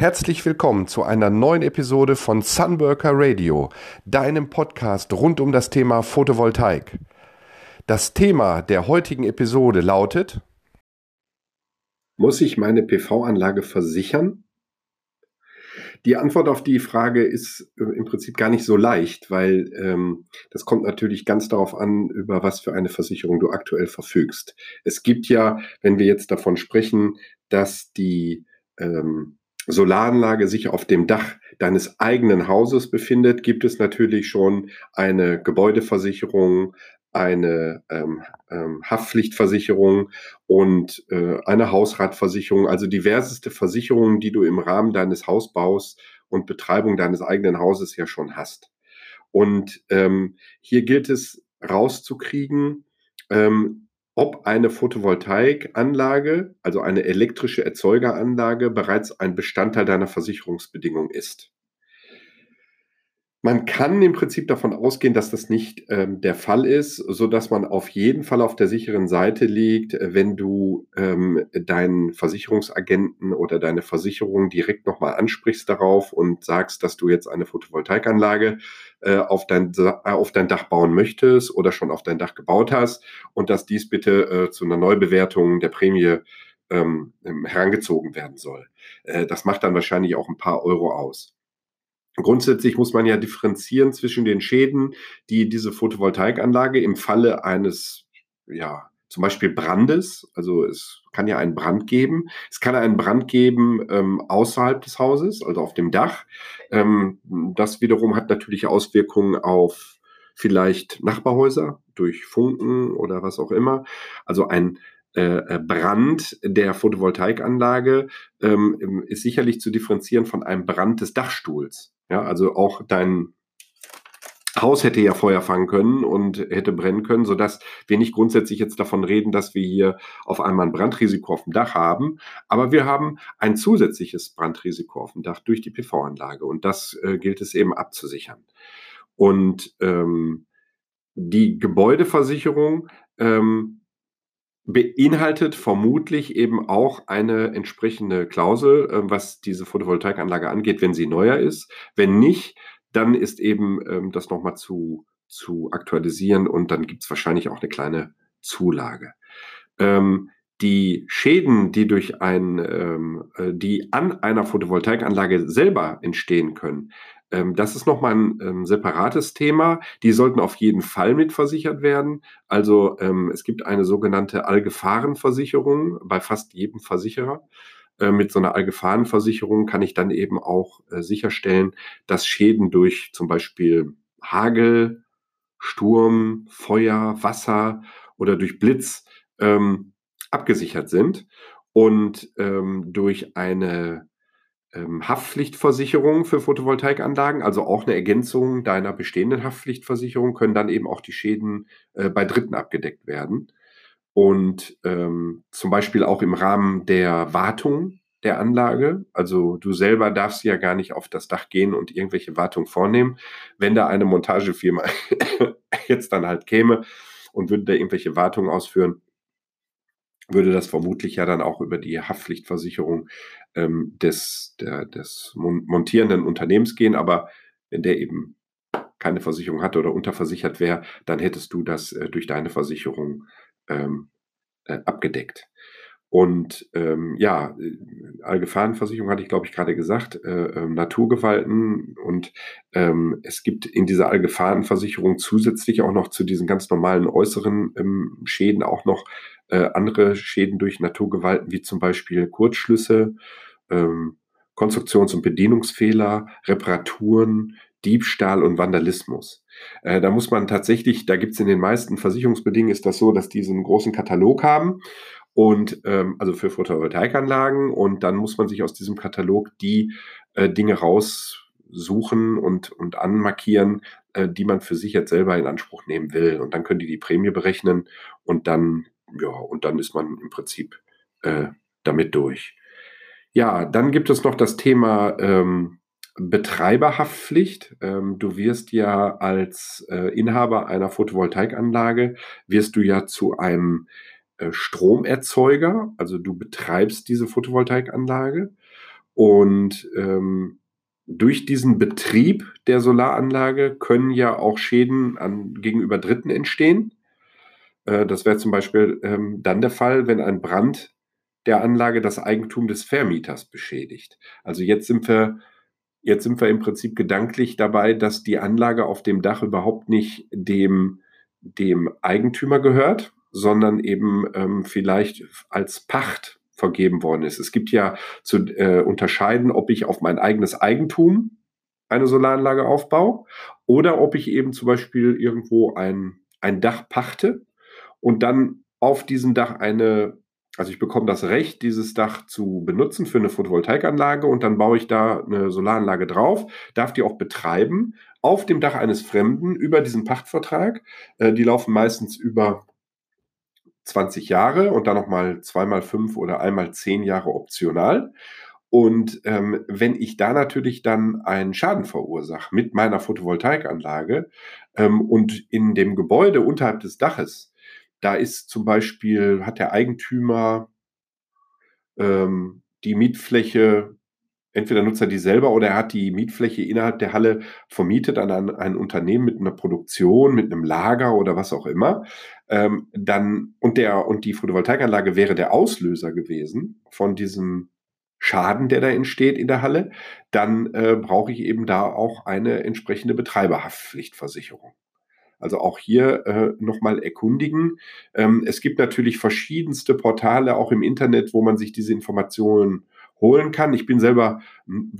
Herzlich willkommen zu einer neuen Episode von Sunworker Radio, deinem Podcast rund um das Thema Photovoltaik. Das Thema der heutigen Episode lautet Muss ich meine PV-Anlage versichern? Die Antwort auf die Frage ist äh, im Prinzip gar nicht so leicht, weil ähm, das kommt natürlich ganz darauf an, über was für eine Versicherung du aktuell verfügst. Es gibt ja, wenn wir jetzt davon sprechen, dass die ähm, Solaranlage sich auf dem Dach deines eigenen Hauses befindet, gibt es natürlich schon eine Gebäudeversicherung, eine ähm, ähm, Haftpflichtversicherung und äh, eine Hausratversicherung, also diverseste Versicherungen, die du im Rahmen deines Hausbaus und Betreibung deines eigenen Hauses ja schon hast. Und ähm, hier gilt es rauszukriegen, ähm, ob eine Photovoltaikanlage, also eine elektrische Erzeugeranlage, bereits ein Bestandteil deiner Versicherungsbedingung ist. Man kann im Prinzip davon ausgehen, dass das nicht ähm, der Fall ist, so dass man auf jeden Fall auf der sicheren Seite liegt, wenn du ähm, deinen Versicherungsagenten oder deine Versicherung direkt nochmal ansprichst darauf und sagst, dass du jetzt eine Photovoltaikanlage äh, auf, dein, äh, auf dein Dach bauen möchtest oder schon auf dein Dach gebaut hast und dass dies bitte äh, zu einer Neubewertung der Prämie ähm, herangezogen werden soll. Äh, das macht dann wahrscheinlich auch ein paar Euro aus. Grundsätzlich muss man ja differenzieren zwischen den Schäden, die diese Photovoltaikanlage im Falle eines, ja, zum Beispiel Brandes, also es kann ja einen Brand geben. Es kann einen Brand geben ähm, außerhalb des Hauses, also auf dem Dach. Ähm, das wiederum hat natürlich Auswirkungen auf vielleicht Nachbarhäuser durch Funken oder was auch immer. Also ein äh, Brand der Photovoltaikanlage ähm, ist sicherlich zu differenzieren von einem Brand des Dachstuhls. Ja, also auch dein Haus hätte ja Feuer fangen können und hätte brennen können, sodass wir nicht grundsätzlich jetzt davon reden, dass wir hier auf einmal ein Brandrisiko auf dem Dach haben. Aber wir haben ein zusätzliches Brandrisiko auf dem Dach durch die PV-Anlage und das äh, gilt es eben abzusichern. Und ähm, die Gebäudeversicherung ähm, beinhaltet vermutlich eben auch eine entsprechende Klausel, äh, was diese Photovoltaikanlage angeht, wenn sie neuer ist. Wenn nicht, dann ist eben ähm, das nochmal zu, zu aktualisieren und dann gibt es wahrscheinlich auch eine kleine Zulage. Ähm, die Schäden, die durch ein, ähm, äh, die an einer Photovoltaikanlage selber entstehen können, ähm, das ist nochmal ein ähm, separates Thema. Die sollten auf jeden Fall mitversichert werden. Also ähm, es gibt eine sogenannte Allgefahrenversicherung bei fast jedem Versicherer. Äh, mit so einer Allgefahrenversicherung kann ich dann eben auch äh, sicherstellen, dass Schäden durch zum Beispiel Hagel, Sturm, Feuer, Wasser oder durch Blitz ähm, abgesichert sind. Und ähm, durch eine ähm, Haftpflichtversicherung für Photovoltaikanlagen, also auch eine Ergänzung deiner bestehenden Haftpflichtversicherung, können dann eben auch die Schäden äh, bei Dritten abgedeckt werden. Und ähm, zum Beispiel auch im Rahmen der Wartung der Anlage. Also du selber darfst ja gar nicht auf das Dach gehen und irgendwelche Wartung vornehmen. Wenn da eine Montagefirma jetzt dann halt käme und würde da irgendwelche Wartungen ausführen, würde das vermutlich ja dann auch über die Haftpflichtversicherung ähm, des, der, des montierenden Unternehmens gehen. Aber wenn der eben keine Versicherung hatte oder unterversichert wäre, dann hättest du das äh, durch deine Versicherung ähm, äh, abgedeckt. Und ähm, ja, Allgefahrenversicherung hatte ich, glaube ich, gerade gesagt, äh, äh, Naturgewalten. Und ähm, es gibt in dieser Allgefahrenversicherung zusätzlich auch noch zu diesen ganz normalen äußeren ähm, Schäden auch noch äh, andere Schäden durch Naturgewalten, wie zum Beispiel Kurzschlüsse, ähm, Konstruktions- und Bedienungsfehler, Reparaturen, Diebstahl und Vandalismus. Äh, da muss man tatsächlich, da gibt es in den meisten Versicherungsbedingungen ist das so, dass die so einen großen Katalog haben und ähm, also für Photovoltaikanlagen und dann muss man sich aus diesem Katalog die äh, Dinge raussuchen und, und anmarkieren, äh, die man für sich jetzt selber in Anspruch nehmen will. Und dann können die die Prämie berechnen und dann ja, und dann ist man im Prinzip äh, damit durch. Ja, dann gibt es noch das Thema ähm, Betreiberhaftpflicht. Ähm, du wirst ja als äh, Inhaber einer Photovoltaikanlage, wirst du ja zu einem Stromerzeuger, also du betreibst diese Photovoltaikanlage Und ähm, durch diesen Betrieb der Solaranlage können ja auch Schäden an, gegenüber Dritten entstehen. Äh, das wäre zum Beispiel ähm, dann der Fall, wenn ein Brand der Anlage das Eigentum des Vermieters beschädigt. Also jetzt sind wir, jetzt sind wir im Prinzip gedanklich dabei, dass die Anlage auf dem Dach überhaupt nicht dem, dem Eigentümer gehört, sondern eben ähm, vielleicht als Pacht vergeben worden ist. Es gibt ja zu äh, unterscheiden, ob ich auf mein eigenes Eigentum eine Solaranlage aufbaue oder ob ich eben zum Beispiel irgendwo ein, ein Dach pachte und dann auf diesem Dach eine, also ich bekomme das Recht, dieses Dach zu benutzen für eine Photovoltaikanlage und dann baue ich da eine Solaranlage drauf, darf die auch betreiben auf dem Dach eines Fremden über diesen Pachtvertrag. Äh, die laufen meistens über 20 Jahre und dann nochmal zweimal fünf oder einmal zehn Jahre optional. Und ähm, wenn ich da natürlich dann einen Schaden verursache mit meiner Photovoltaikanlage ähm, und in dem Gebäude unterhalb des Daches, da ist zum Beispiel, hat der Eigentümer ähm, die Mietfläche entweder nutzt er die selber oder er hat die Mietfläche innerhalb der Halle vermietet an ein, ein Unternehmen mit einer Produktion, mit einem Lager oder was auch immer. Ähm, dann, und der, und die Photovoltaikanlage wäre der Auslöser gewesen von diesem Schaden, der da entsteht in der Halle, dann äh, brauche ich eben da auch eine entsprechende Betreiberhaftpflichtversicherung. Also auch hier äh, nochmal erkundigen. Ähm, es gibt natürlich verschiedenste Portale auch im Internet, wo man sich diese Informationen holen kann. Ich bin selber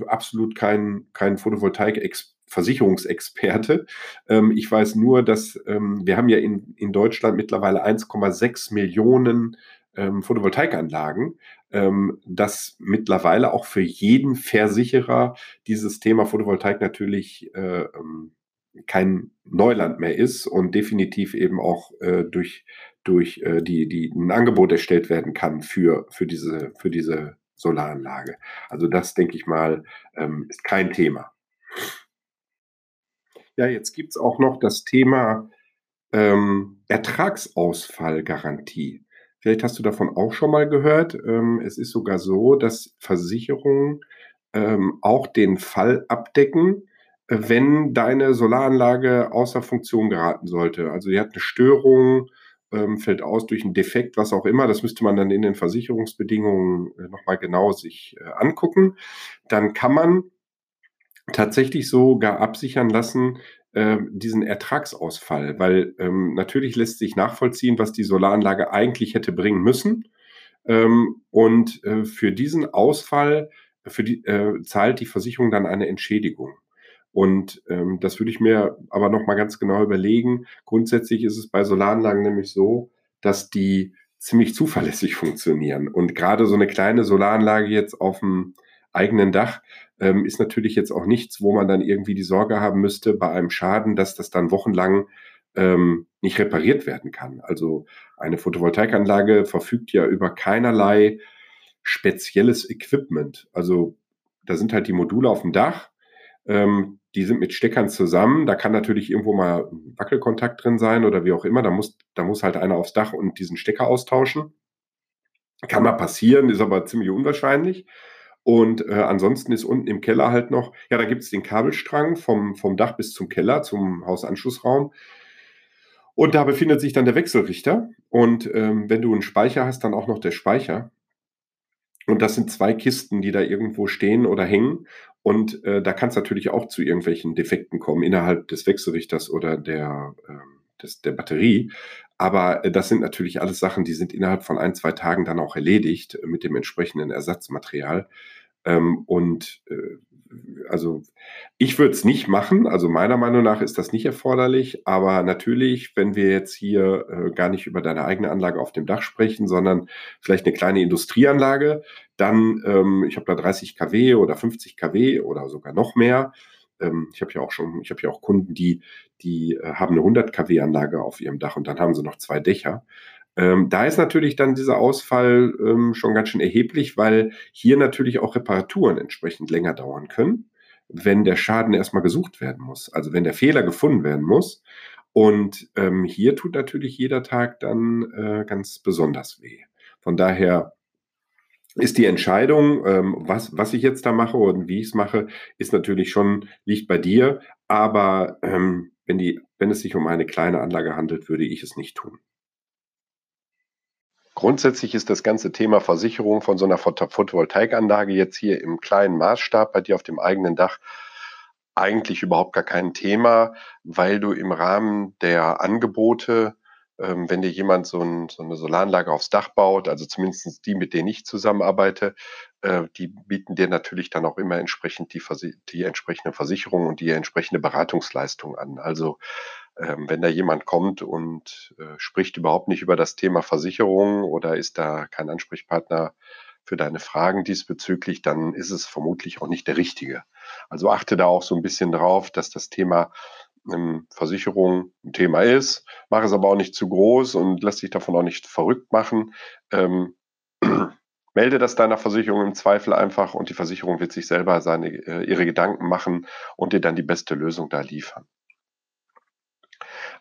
absolut kein, kein Photovoltaik-Versicherungsexperte. Ähm, ich weiß nur, dass ähm, wir haben ja in, in Deutschland mittlerweile 1,6 Millionen ähm, Photovoltaikanlagen, ähm, dass mittlerweile auch für jeden Versicherer dieses Thema Photovoltaik natürlich äh, ähm, kein Neuland mehr ist und definitiv eben auch äh, durch, durch äh, die, die ein Angebot erstellt werden kann für, für diese, für diese Solaranlage. Also das, denke ich mal, ähm, ist kein Thema. Ja, jetzt gibt es auch noch das Thema ähm, Ertragsausfallgarantie. Vielleicht hast du davon auch schon mal gehört. Ähm, es ist sogar so, dass Versicherungen ähm, auch den Fall abdecken, wenn deine Solaranlage außer Funktion geraten sollte. Also die hat eine Störung, ähm, fällt aus durch einen Defekt, was auch immer. Das müsste man dann in den Versicherungsbedingungen äh, nochmal genau sich äh, angucken. Dann kann man tatsächlich sogar absichern lassen, äh, diesen Ertragsausfall, weil ähm, natürlich lässt sich nachvollziehen, was die Solaranlage eigentlich hätte bringen müssen. Ähm, und äh, für diesen Ausfall für die, äh, zahlt die Versicherung dann eine Entschädigung. Und ähm, das würde ich mir aber nochmal ganz genau überlegen. Grundsätzlich ist es bei Solaranlagen nämlich so, dass die ziemlich zuverlässig funktionieren. Und gerade so eine kleine Solaranlage jetzt auf dem eigenen Dach ähm, ist natürlich jetzt auch nichts, wo man dann irgendwie die Sorge haben müsste bei einem Schaden, dass das dann wochenlang ähm, nicht repariert werden kann. Also eine Photovoltaikanlage verfügt ja über keinerlei spezielles Equipment. Also da sind halt die Module auf dem Dach. Ähm, die sind mit Steckern zusammen. Da kann natürlich irgendwo mal Wackelkontakt drin sein oder wie auch immer. Da muss, da muss halt einer aufs Dach und diesen Stecker austauschen. Kann mal passieren, ist aber ziemlich unwahrscheinlich. Und äh, ansonsten ist unten im Keller halt noch, ja, da gibt es den Kabelstrang vom, vom Dach bis zum Keller, zum Hausanschlussraum. Und da befindet sich dann der Wechselrichter. Und ähm, wenn du einen Speicher hast, dann auch noch der Speicher. Und das sind zwei Kisten, die da irgendwo stehen oder hängen. Und äh, da kann es natürlich auch zu irgendwelchen Defekten kommen innerhalb des Wechselrichters oder der, äh, des, der Batterie. Aber äh, das sind natürlich alles Sachen, die sind innerhalb von ein, zwei Tagen dann auch erledigt mit dem entsprechenden Ersatzmaterial. Ähm, und äh, also ich würde es nicht machen. Also meiner Meinung nach ist das nicht erforderlich. Aber natürlich, wenn wir jetzt hier äh, gar nicht über deine eigene Anlage auf dem Dach sprechen, sondern vielleicht eine kleine Industrieanlage, dann, ähm, ich habe da 30 kW oder 50 kW oder sogar noch mehr. Ähm, ich habe ja auch schon, ich habe ja auch Kunden, die, die äh, haben eine 100 kW Anlage auf ihrem Dach und dann haben sie noch zwei Dächer. Ähm, da ist natürlich dann dieser Ausfall ähm, schon ganz schön erheblich, weil hier natürlich auch Reparaturen entsprechend länger dauern können, wenn der Schaden erstmal gesucht werden muss, also wenn der Fehler gefunden werden muss. Und ähm, hier tut natürlich jeder Tag dann äh, ganz besonders weh. Von daher ist die Entscheidung, ähm, was, was ich jetzt da mache und wie ich es mache, ist natürlich schon, liegt bei dir. Aber ähm, wenn, die, wenn es sich um eine kleine Anlage handelt, würde ich es nicht tun. Grundsätzlich ist das ganze Thema Versicherung von so einer Photovoltaikanlage jetzt hier im kleinen Maßstab bei dir auf dem eigenen Dach eigentlich überhaupt gar kein Thema, weil du im Rahmen der Angebote ähm, wenn dir jemand so, ein, so, eine Solaranlage aufs Dach baut, also zumindest die, mit denen ich zusammenarbeite, äh, die bieten dir natürlich dann auch immer entsprechend die, die entsprechende Versicherung und die entsprechende Beratungsleistung an. Also ähm, wenn da jemand kommt und äh, spricht überhaupt nicht über das Thema Versicherung oder ist da kein Ansprechpartner für deine Fragen diesbezüglich, dann ist es vermutlich auch nicht der richtige. Also achte da auch so ein bisschen drauf, dass das Thema ähm, Versicherung ein Thema ist, mache es aber auch nicht zu groß und lässt sich davon auch nicht verrückt machen. Ähm, melde das deiner Versicherung im Zweifel einfach und die Versicherung wird sich selber seine, äh, ihre Gedanken machen und dir dann die beste Lösung da liefern.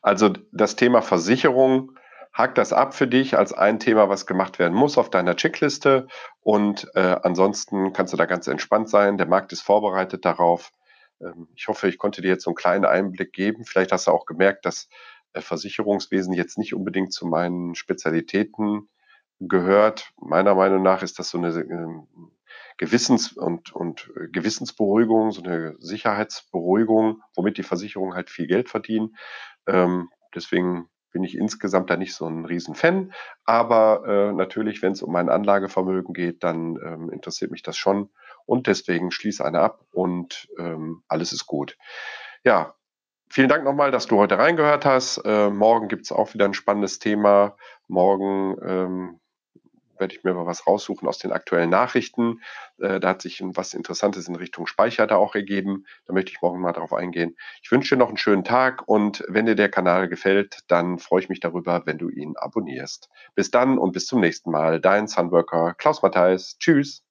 Also das Thema Versicherung, hakt das ab für dich als ein Thema, was gemacht werden muss auf deiner Checkliste und äh, ansonsten kannst du da ganz entspannt sein. Der Markt ist vorbereitet darauf. Ähm, ich hoffe, ich konnte dir jetzt so einen kleinen Einblick geben. Vielleicht hast du auch gemerkt, dass äh, Versicherungswesen jetzt nicht unbedingt zu meinen Spezialitäten gehört. Meiner Meinung nach ist das so eine ähm, Gewissens- und, und äh, Gewissensberuhigung, so eine Sicherheitsberuhigung, womit die Versicherungen halt viel Geld verdienen. Ähm, deswegen bin ich insgesamt da nicht so ein Riesenfan. Aber äh, natürlich, wenn es um mein Anlagevermögen geht, dann ähm, interessiert mich das schon. Und deswegen schließe eine ab und ähm, alles ist gut. Ja, vielen Dank nochmal, dass du heute reingehört hast. Äh, morgen gibt es auch wieder ein spannendes Thema. Morgen ähm, werde ich mir mal was raussuchen aus den aktuellen Nachrichten. Äh, da hat sich was Interessantes in Richtung Speicher da auch ergeben. Da möchte ich morgen mal darauf eingehen. Ich wünsche dir noch einen schönen Tag und wenn dir der Kanal gefällt, dann freue ich mich darüber, wenn du ihn abonnierst. Bis dann und bis zum nächsten Mal. Dein Sunworker Klaus Matthijs. Tschüss.